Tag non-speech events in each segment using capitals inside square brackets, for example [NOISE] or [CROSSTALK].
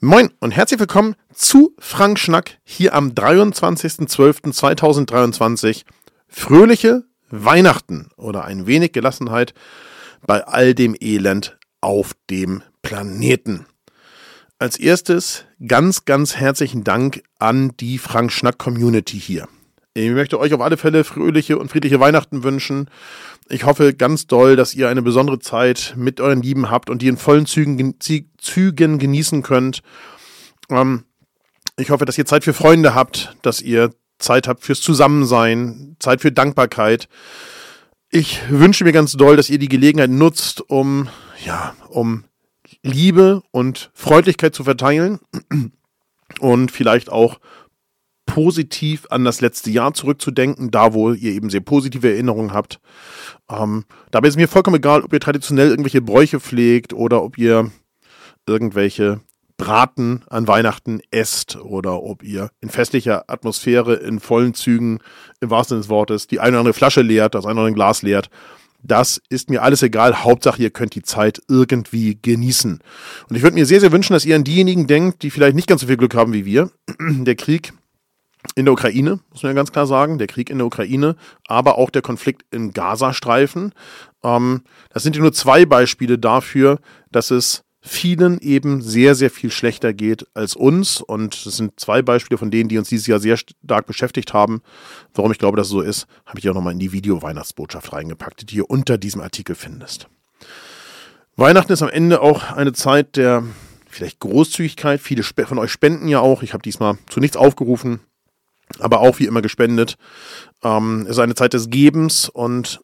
Moin und herzlich willkommen zu Frank Schnack hier am 23.12.2023. Fröhliche Weihnachten oder ein wenig Gelassenheit bei all dem Elend auf dem Planeten. Als erstes ganz, ganz herzlichen Dank an die Frank Schnack Community hier. Ich möchte euch auf alle Fälle fröhliche und friedliche Weihnachten wünschen. Ich hoffe ganz doll, dass ihr eine besondere Zeit mit euren Lieben habt und die in vollen Zügen, Zügen genießen könnt. Ähm, ich hoffe, dass ihr Zeit für Freunde habt, dass ihr Zeit habt fürs Zusammensein, Zeit für Dankbarkeit. Ich wünsche mir ganz doll, dass ihr die Gelegenheit nutzt, um, ja, um Liebe und Freundlichkeit zu verteilen und vielleicht auch positiv an das letzte Jahr zurückzudenken, da wo ihr eben sehr positive Erinnerungen habt. Ähm, dabei ist mir vollkommen egal, ob ihr traditionell irgendwelche Bräuche pflegt oder ob ihr irgendwelche Braten an Weihnachten esst oder ob ihr in festlicher Atmosphäre in vollen Zügen im wahrsten Sinne des Wortes die eine oder andere Flasche leert, das eine oder andere Glas leert. Das ist mir alles egal. Hauptsache, ihr könnt die Zeit irgendwie genießen. Und ich würde mir sehr, sehr wünschen, dass ihr an diejenigen denkt, die vielleicht nicht ganz so viel Glück haben wie wir. Der Krieg in der Ukraine, muss man ja ganz klar sagen, der Krieg in der Ukraine, aber auch der Konflikt im Gazastreifen. Ähm, das sind ja nur zwei Beispiele dafür, dass es vielen eben sehr, sehr viel schlechter geht als uns. Und das sind zwei Beispiele von denen, die uns dieses Jahr sehr stark beschäftigt haben. Warum ich glaube, dass es so ist, habe ich auch nochmal in die Video-Weihnachtsbotschaft reingepackt, die hier unter diesem Artikel findest. Weihnachten ist am Ende auch eine Zeit der vielleicht Großzügigkeit. Viele von euch spenden ja auch. Ich habe diesmal zu nichts aufgerufen aber auch wie immer gespendet. Ähm, ist eine Zeit des Gebens und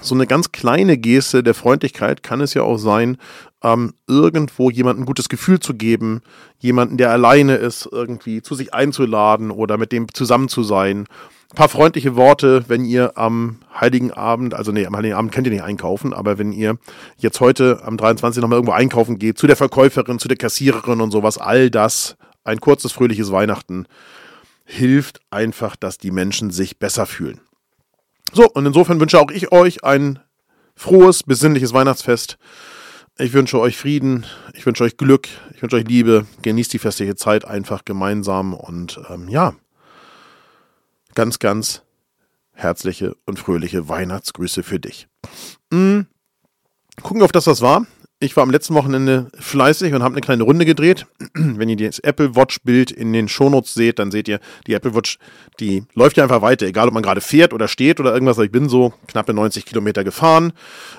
so eine ganz kleine Geste der Freundlichkeit kann es ja auch sein, ähm, irgendwo jemandem ein gutes Gefühl zu geben, jemanden, der alleine ist, irgendwie zu sich einzuladen oder mit dem zusammen zu sein. Ein paar freundliche Worte, wenn ihr am Heiligen Abend, also nee, am Heiligen Abend könnt ihr nicht einkaufen, aber wenn ihr jetzt heute am 23. nochmal irgendwo einkaufen geht, zu der Verkäuferin, zu der Kassiererin und sowas, all das ein kurzes, fröhliches Weihnachten hilft einfach, dass die Menschen sich besser fühlen. So, und insofern wünsche auch ich euch ein frohes, besinnliches Weihnachtsfest. Ich wünsche euch Frieden, ich wünsche euch Glück, ich wünsche euch Liebe. Genießt die festliche Zeit einfach gemeinsam und ähm, ja, ganz, ganz herzliche und fröhliche Weihnachtsgrüße für dich. Mhm. Gucken wir auf das, was war. Ich war am letzten Wochenende fleißig und habe eine kleine Runde gedreht. [CLEARS THROAT] Wenn ihr das Apple Watch Bild in den Shownotes seht, dann seht ihr, die Apple Watch, die läuft ja einfach weiter, egal ob man gerade fährt oder steht oder irgendwas. Ich bin so knappe 90 Kilometer gefahren.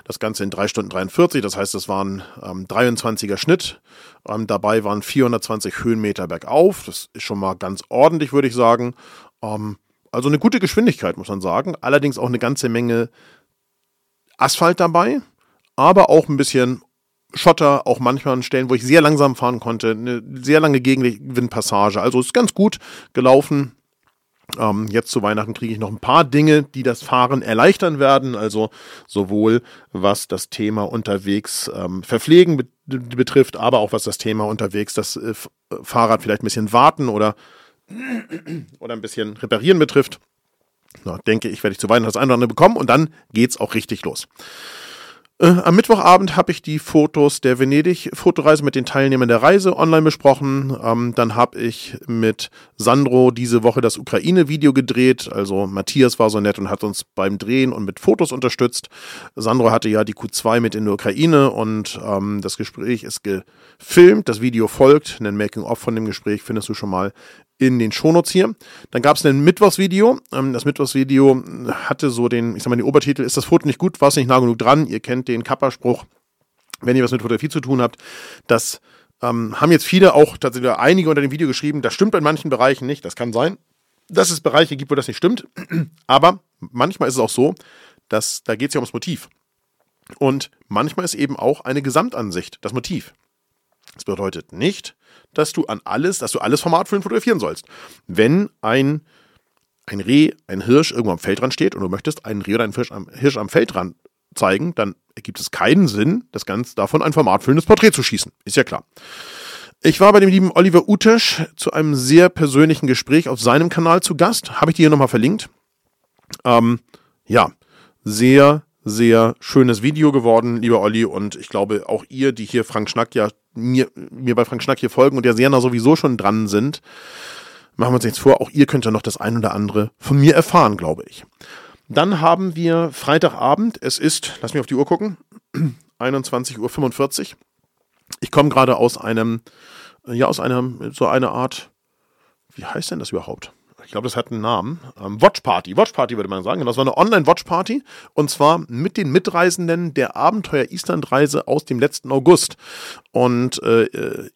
Das Ganze in 3 Stunden 43, das heißt, es waren ähm, 23er Schnitt. Ähm, dabei waren 420 Höhenmeter bergauf. Das ist schon mal ganz ordentlich, würde ich sagen. Ähm, also eine gute Geschwindigkeit, muss man sagen. Allerdings auch eine ganze Menge Asphalt dabei aber auch ein bisschen Schotter, auch manchmal an Stellen, wo ich sehr langsam fahren konnte, eine sehr lange Gegenwindpassage. Also ist ganz gut gelaufen. Ähm, jetzt zu Weihnachten kriege ich noch ein paar Dinge, die das Fahren erleichtern werden. Also sowohl was das Thema unterwegs ähm, verpflegen be betrifft, aber auch was das Thema unterwegs das äh, Fahrrad vielleicht ein bisschen warten oder, [CLEARS THROAT] oder ein bisschen reparieren betrifft. Na, denke ich, werde ich zu Weihnachten das eine oder andere bekommen und dann geht's auch richtig los. Äh, am Mittwochabend habe ich die Fotos der Venedig-Fotoreise mit den Teilnehmern der Reise online besprochen. Ähm, dann habe ich mit Sandro diese Woche das Ukraine-Video gedreht. Also Matthias war so nett und hat uns beim Drehen und mit Fotos unterstützt. Sandro hatte ja die Q2 mit in der Ukraine und ähm, das Gespräch ist gefilmt. Das Video folgt. Ein Making-of von dem Gespräch findest du schon mal in den Shownotes hier. Dann gab es ein Mittwochsvideo. Ähm, das Mittwochsvideo hatte so den, ich sag mal, den Obertitel, ist das Foto nicht gut, war es nicht nah genug dran? Ihr kennt den Kappa-Spruch, wenn ihr was mit Fotografie zu tun habt. Das ähm, haben jetzt viele auch tatsächlich einige unter dem Video geschrieben, das stimmt in manchen Bereichen nicht, das kann sein, dass es Bereiche gibt, wo das nicht stimmt. [CLEARS THROAT] Aber manchmal ist es auch so, dass da geht es ja ums Motiv. Und manchmal ist eben auch eine Gesamtansicht das Motiv. Das bedeutet nicht, dass du an alles, dass du alles Formatfüllen fotografieren sollst. Wenn ein, ein Reh, ein Hirsch irgendwo am Feldrand steht und du möchtest einen Reh oder einen Hirsch am, Hirsch am Feldrand zeigen, dann ergibt es keinen Sinn, das Ganze davon ein formatfüllendes Porträt zu schießen. Ist ja klar. Ich war bei dem lieben Oliver Utesch zu einem sehr persönlichen Gespräch auf seinem Kanal zu Gast. Habe ich dir hier nochmal verlinkt. Ähm, ja, sehr, sehr schönes Video geworden, lieber Olli. Und ich glaube, auch ihr, die hier Frank Schnack ja mir, mir bei Frank Schnack hier folgen und ja sehr nah sowieso schon dran sind, machen wir uns nichts vor, auch ihr könnt ja noch das ein oder andere von mir erfahren, glaube ich. Dann haben wir Freitagabend, es ist, lass mich auf die Uhr gucken, [CLEARS THROAT] 21.45 Uhr. Ich komme gerade aus einem, ja, aus einem, so einer Art, wie heißt denn das überhaupt? Ich glaube, das hat einen Namen. Ähm, Watch Party. Watch Party würde man sagen. Das war eine Online-Watch Party. Und zwar mit den Mitreisenden der Abenteuer-Island-Reise aus dem letzten August. Und äh, äh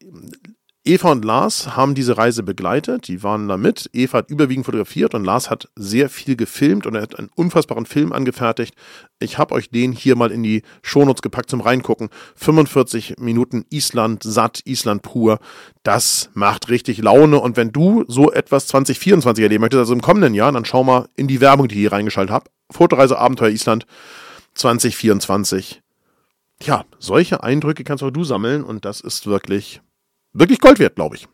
Eva und Lars haben diese Reise begleitet, die waren da mit. Eva hat überwiegend fotografiert und Lars hat sehr viel gefilmt und er hat einen unfassbaren Film angefertigt. Ich habe euch den hier mal in die Shownotes gepackt zum Reingucken. 45 Minuten Island satt, Island pur. Das macht richtig Laune und wenn du so etwas 2024 erleben möchtest, also im kommenden Jahr, dann schau mal in die Werbung, die ich hier reingeschaltet habe. Fotoreise Abenteuer Island 2024. Ja, solche Eindrücke kannst auch du sammeln und das ist wirklich wirklich Gold wert, glaube ich.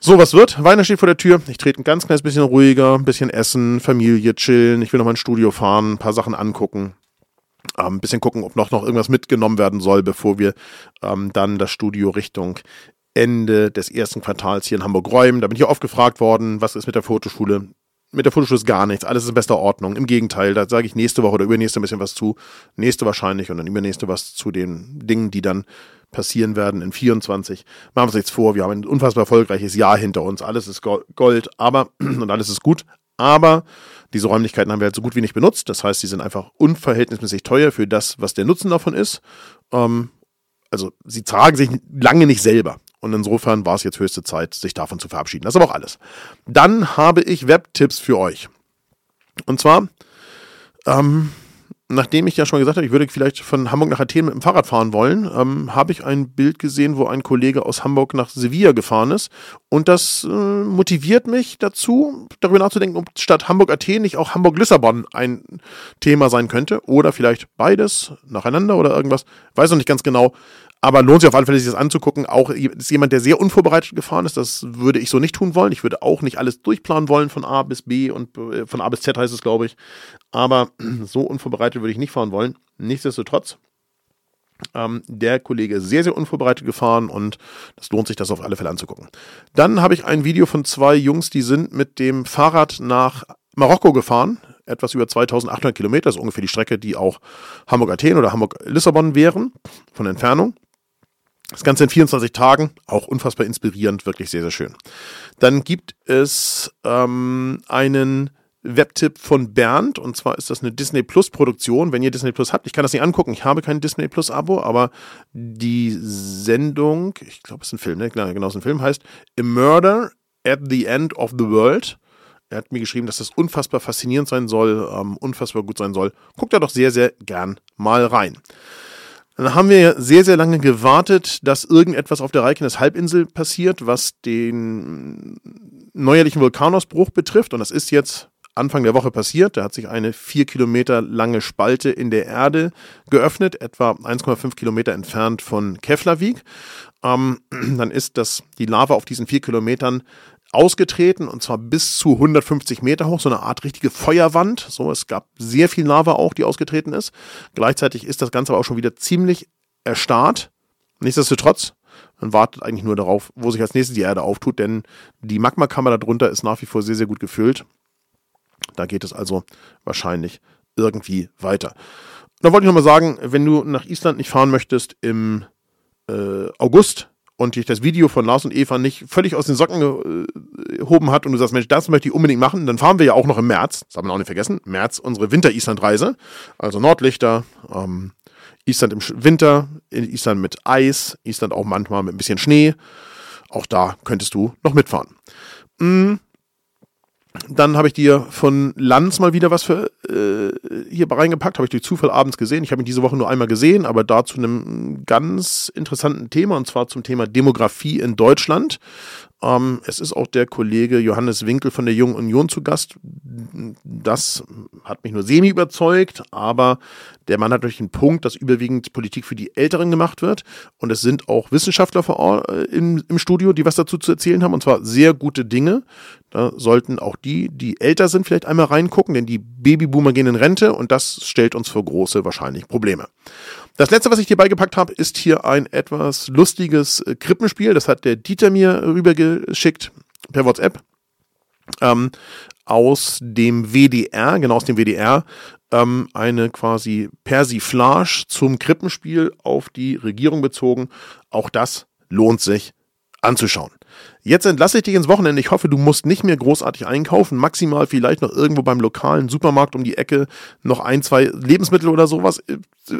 So, was wird? Weihnachten steht vor der Tür. Ich trete ein ganz kleines bisschen ruhiger, ein bisschen essen, Familie chillen. Ich will noch mal ins Studio fahren, ein paar Sachen angucken. Ähm, ein bisschen gucken, ob noch, noch irgendwas mitgenommen werden soll, bevor wir ähm, dann das Studio Richtung Ende des ersten Quartals hier in Hamburg räumen. Da bin ich oft gefragt worden, was ist mit der Fotoschule? Mit der Fotoschule ist gar nichts, alles ist in bester Ordnung. Im Gegenteil, da sage ich nächste Woche oder übernächste ein bisschen was zu. Nächste wahrscheinlich und dann übernächste was zu den Dingen, die dann passieren werden in 24. Machen wir uns nichts vor, wir haben ein unfassbar erfolgreiches Jahr hinter uns. Alles ist Gold, aber, [CLEARS THROAT] und alles ist gut, aber diese Räumlichkeiten haben wir halt so gut wie nicht benutzt. Das heißt, sie sind einfach unverhältnismäßig teuer für das, was der Nutzen davon ist. Ähm, also sie tragen sich lange nicht selber. Und insofern war es jetzt höchste Zeit, sich davon zu verabschieden. Das ist aber auch alles. Dann habe ich Webtipps für euch. Und zwar ähm, nachdem ich ja schon gesagt habe, ich würde vielleicht von Hamburg nach Athen mit dem Fahrrad fahren wollen, ähm, habe ich ein Bild gesehen, wo ein Kollege aus Hamburg nach Sevilla gefahren ist. Und das äh, motiviert mich dazu, darüber nachzudenken, ob statt Hamburg-Athen nicht auch Hamburg-Lissabon ein Thema sein könnte. Oder vielleicht beides nacheinander oder irgendwas. Weiß noch nicht ganz genau. Aber lohnt sich auf alle Fälle, sich das anzugucken. Auch ist jemand, der sehr unvorbereitet gefahren ist. Das würde ich so nicht tun wollen. Ich würde auch nicht alles durchplanen wollen von A bis B und äh, von A bis Z heißt es, glaube ich. Aber [CLEARS THROAT] so unvorbereitet würde ich nicht fahren wollen. Nichtsdestotrotz, ähm, der Kollege ist sehr, sehr unvorbereitet gefahren und das lohnt sich, das auf alle Fälle anzugucken. Dann habe ich ein Video von zwei Jungs, die sind mit dem Fahrrad nach Marokko gefahren. Etwas über 2800 Kilometer, das ist ungefähr die Strecke, die auch Hamburg-Athen oder Hamburg-Lissabon wären, von Entfernung. Das Ganze in 24 Tagen, auch unfassbar inspirierend, wirklich sehr, sehr schön. Dann gibt es ähm, einen Webtipp von Bernd und zwar ist das eine Disney Plus Produktion. Wenn ihr Disney Plus habt, ich kann das nicht angucken, ich habe kein Disney Plus Abo, aber die Sendung, ich glaube, es ist ein Film, ne? genau, es ist ein Film, heißt A Murder at the End of the World. Er hat mir geschrieben, dass das unfassbar faszinierend sein soll, ähm, unfassbar gut sein soll. Guckt da doch sehr, sehr gern mal rein. Dann haben wir sehr, sehr lange gewartet, dass irgendetwas auf der Reykjanes Halbinsel passiert, was den neuerlichen Vulkanausbruch betrifft. Und das ist jetzt Anfang der Woche passiert. Da hat sich eine vier Kilometer lange Spalte in der Erde geöffnet, etwa 1,5 Kilometer entfernt von Keflavik. Ähm, [CLEARS THROAT] dann ist das, die Lava auf diesen vier Kilometern ausgetreten und zwar bis zu 150 Meter hoch, so eine Art richtige Feuerwand. So, es gab sehr viel Lava auch, die ausgetreten ist. Gleichzeitig ist das Ganze aber auch schon wieder ziemlich erstarrt. Nichtsdestotrotz, man wartet eigentlich nur darauf, wo sich als nächstes die Erde auftut, denn die Magmakammer darunter ist nach wie vor sehr, sehr gut gefüllt. Da geht es also wahrscheinlich irgendwie weiter. Da wollte ich nochmal sagen, wenn du nach Island nicht fahren möchtest im äh, August, und dich das Video von Lars und Eva nicht völlig aus den Socken gehoben hat und du sagst, Mensch, das möchte ich unbedingt machen, dann fahren wir ja auch noch im März, das haben wir auch nicht vergessen, März unsere Winter-Island-Reise, also Nordlichter, ähm, Island im Winter, Island mit Eis, Island auch manchmal mit ein bisschen Schnee. Auch da könntest du noch mitfahren. Mhm. Dann habe ich dir von Lanz mal wieder was für, äh, hier reingepackt, habe ich durch Zufall abends gesehen. Ich habe ihn diese Woche nur einmal gesehen, aber da zu einem ganz interessanten Thema, und zwar zum Thema Demografie in Deutschland. Ähm, es ist auch der Kollege Johannes Winkel von der Jungen Union zu Gast. Das hat mich nur semi überzeugt, aber der Mann hat durch einen Punkt, dass überwiegend Politik für die Älteren gemacht wird. Und es sind auch Wissenschaftler vor Ort, äh, im, im Studio, die was dazu zu erzählen haben, und zwar sehr gute Dinge. Da sollten auch die, die älter sind, vielleicht einmal reingucken, denn die Babyboomer gehen in Rente und das stellt uns vor große wahrscheinlich Probleme. Das letzte, was ich dir beigepackt habe, ist hier ein etwas lustiges äh, Krippenspiel. Das hat der Dieter mir rübergeschickt per WhatsApp. Ähm, aus dem WDR, genau aus dem WDR, ähm, eine quasi Persiflage zum Krippenspiel auf die Regierung bezogen. Auch das lohnt sich anzuschauen. Jetzt entlasse ich dich ins Wochenende. Ich hoffe, du musst nicht mehr großartig einkaufen. Maximal vielleicht noch irgendwo beim lokalen Supermarkt um die Ecke noch ein, zwei Lebensmittel oder sowas.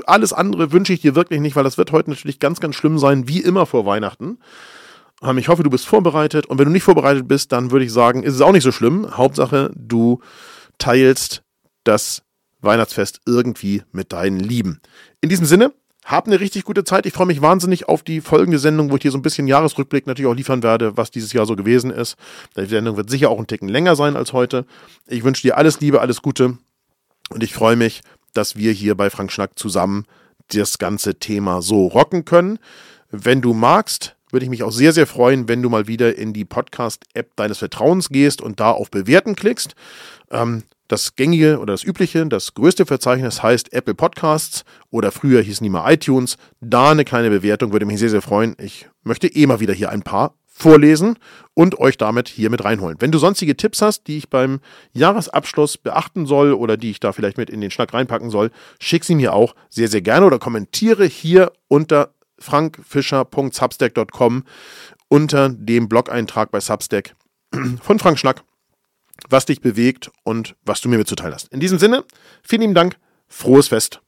Alles andere wünsche ich dir wirklich nicht, weil das wird heute natürlich ganz, ganz schlimm sein, wie immer vor Weihnachten. Ähm, ich hoffe, du bist vorbereitet. Und wenn du nicht vorbereitet bist, dann würde ich sagen, ist es auch nicht so schlimm. Hauptsache, du teilst das Weihnachtsfest irgendwie mit deinen Lieben. In diesem Sinne, hab eine richtig gute Zeit. Ich freue mich wahnsinnig auf die folgende Sendung, wo ich dir so ein bisschen Jahresrückblick natürlich auch liefern werde, was dieses Jahr so gewesen ist. Die Sendung wird sicher auch ein Ticken länger sein als heute. Ich wünsche dir alles Liebe, alles Gute und ich freue mich, dass wir hier bei Frank Schnack zusammen das ganze Thema so rocken können. Wenn du magst, würde ich mich auch sehr, sehr freuen, wenn du mal wieder in die Podcast-App deines Vertrauens gehst und da auf Bewerten klickst. Ähm, das gängige oder das übliche, das größte Verzeichnis heißt Apple Podcasts oder früher hießen die mal iTunes. Da eine kleine Bewertung würde mich sehr, sehr freuen. Ich möchte eh mal wieder hier ein paar vorlesen und euch damit hier mit reinholen. Wenn du sonstige Tipps hast, die ich beim Jahresabschluss beachten soll oder die ich da vielleicht mit in den Schnack reinpacken soll, schick sie mir auch sehr, sehr gerne oder kommentiere hier unter frankfischer.substack.com unter dem Blog-Eintrag bei Substack von Frank Schnack was dich bewegt und was du mir mitzuteilen hast. In diesem Sinne, vielen lieben Dank, frohes Fest